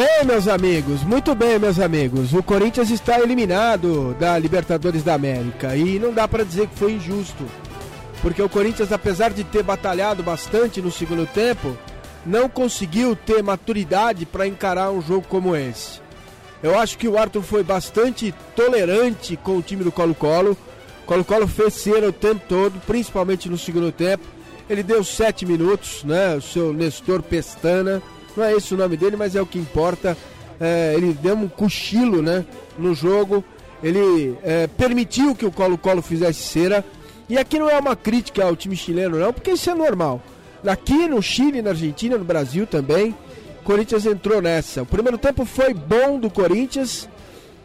bem, meus amigos, muito bem, meus amigos. O Corinthians está eliminado da Libertadores da América e não dá para dizer que foi injusto, porque o Corinthians, apesar de ter batalhado bastante no segundo tempo, não conseguiu ter maturidade para encarar um jogo como esse. Eu acho que o Arthur foi bastante tolerante com o time do Colo-Colo. Colo-Colo fez cera o tempo todo, principalmente no segundo tempo. Ele deu sete minutos, né? O seu Nestor Pestana não é esse o nome dele, mas é o que importa. É, ele deu um cochilo né, no jogo, ele é, permitiu que o Colo-Colo fizesse cera. E aqui não é uma crítica ao time chileno, não, porque isso é normal. Aqui no Chile, na Argentina, no Brasil também, o Corinthians entrou nessa. O primeiro tempo foi bom do Corinthians.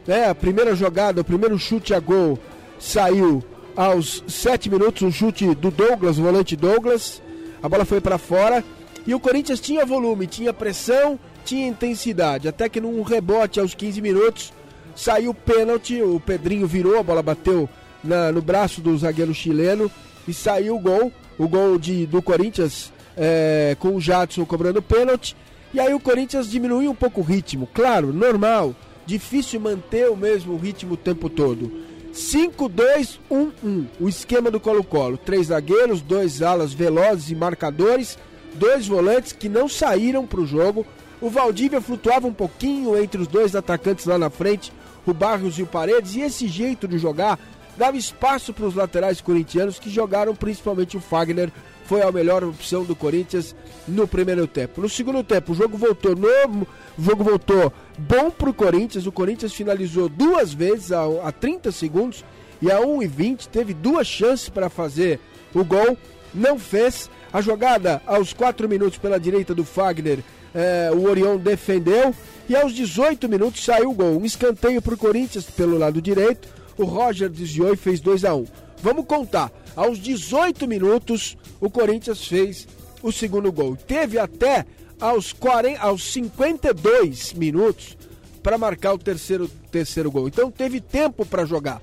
Né, a primeira jogada, o primeiro chute a gol saiu aos 7 minutos, um chute do Douglas, o volante Douglas. A bola foi para fora e o Corinthians tinha volume, tinha pressão, tinha intensidade. Até que num rebote aos 15 minutos saiu o pênalti, o Pedrinho virou, a bola bateu na, no braço do zagueiro chileno e saiu o gol. O gol de, do Corinthians é, com o Jadson cobrando pênalti. E aí o Corinthians diminuiu um pouco o ritmo. Claro, normal. Difícil manter o mesmo ritmo o tempo todo. 5-2-1-1. O esquema do Colo-Colo. Três zagueiros, dois alas velozes e marcadores dois volantes que não saíram para o jogo. O Valdívia flutuava um pouquinho entre os dois atacantes lá na frente, o Barrios e o Paredes, e esse jeito de jogar dava espaço para os laterais corintianos que jogaram principalmente o Fagner, foi a melhor opção do Corinthians no primeiro tempo. No segundo tempo, o jogo voltou novo, o jogo voltou bom para o Corinthians. O Corinthians finalizou duas vezes a, a 30 segundos e a 1 e 20 teve duas chances para fazer o gol, não fez. A jogada aos 4 minutos pela direita do Fagner, é, o Orion defendeu. E aos 18 minutos saiu o gol. Um escanteio para o Corinthians pelo lado direito. O Roger desviou e fez 2 a 1 Vamos contar. Aos 18 minutos, o Corinthians fez o segundo gol. Teve até aos, 40, aos 52 minutos para marcar o terceiro, terceiro gol. Então teve tempo para jogar.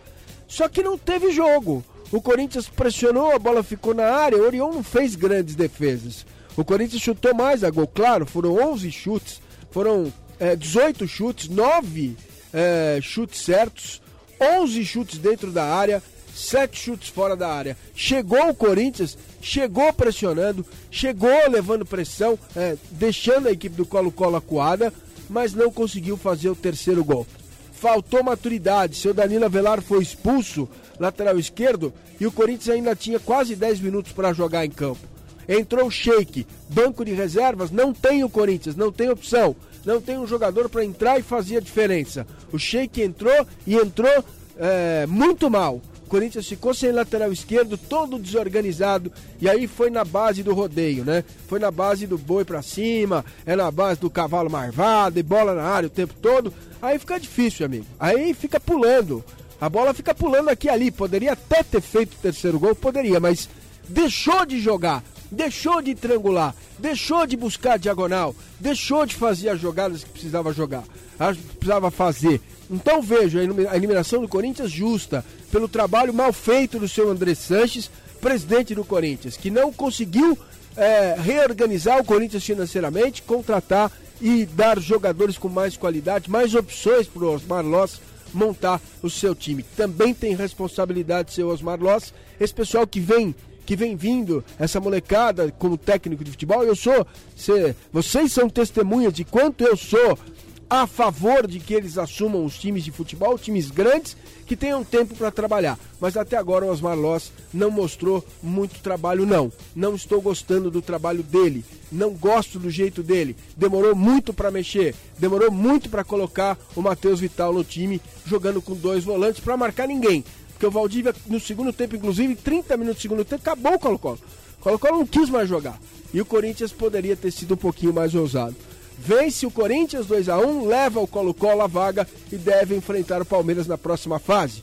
Só que não teve jogo. O Corinthians pressionou, a bola ficou na área. O Orion não fez grandes defesas. O Corinthians chutou mais a gol, claro, foram 11 chutes, foram é, 18 chutes, 9 é, chutes certos, 11 chutes dentro da área, 7 chutes fora da área. Chegou o Corinthians, chegou pressionando, chegou levando pressão, é, deixando a equipe do Colo-Colo acuada, mas não conseguiu fazer o terceiro gol. Faltou maturidade. Seu Danilo Avelar foi expulso lateral esquerdo, e o Corinthians ainda tinha quase 10 minutos para jogar em campo. Entrou o Sheik, banco de reservas, não tem o Corinthians, não tem opção, não tem um jogador para entrar e fazer a diferença. O Sheik entrou e entrou é, muito mal. Corinthians ficou sem lateral esquerdo, todo desorganizado, e aí foi na base do rodeio, né? Foi na base do boi para cima, é na base do cavalo marvado, e bola na área o tempo todo. Aí fica difícil, amigo. Aí fica pulando. A bola fica pulando aqui e ali. Poderia até ter feito o terceiro gol, poderia, mas deixou de jogar, deixou de triangular, deixou de buscar diagonal, deixou de fazer as jogadas que precisava jogar, precisava fazer. Então vejo a eliminação do Corinthians justa pelo trabalho mal feito do seu André Sanches, presidente do Corinthians, que não conseguiu é, reorganizar o Corinthians financeiramente, contratar e dar jogadores com mais qualidade, mais opções para o Osmar Loss montar o seu time. Também tem responsabilidade seu Osmar Loss, esse pessoal que vem que vem vindo, essa molecada como técnico de futebol, eu sou, cê, vocês são testemunhas de quanto eu sou a favor de que eles assumam os times de futebol, times grandes que tenham tempo para trabalhar. Mas até agora o Osmar Loss não mostrou muito trabalho, não. Não estou gostando do trabalho dele. Não gosto do jeito dele. Demorou muito para mexer. Demorou muito para colocar o Matheus Vital no time, jogando com dois volantes para marcar ninguém. Porque o Valdívia, no segundo tempo, inclusive, 30 minutos do segundo tempo, acabou o Colo-Colo. Colo-Colo não quis mais jogar. E o Corinthians poderia ter sido um pouquinho mais ousado. Vence o Corinthians 2 a 1 leva o Colo-Colo à vaga e deve enfrentar o Palmeiras na próxima fase.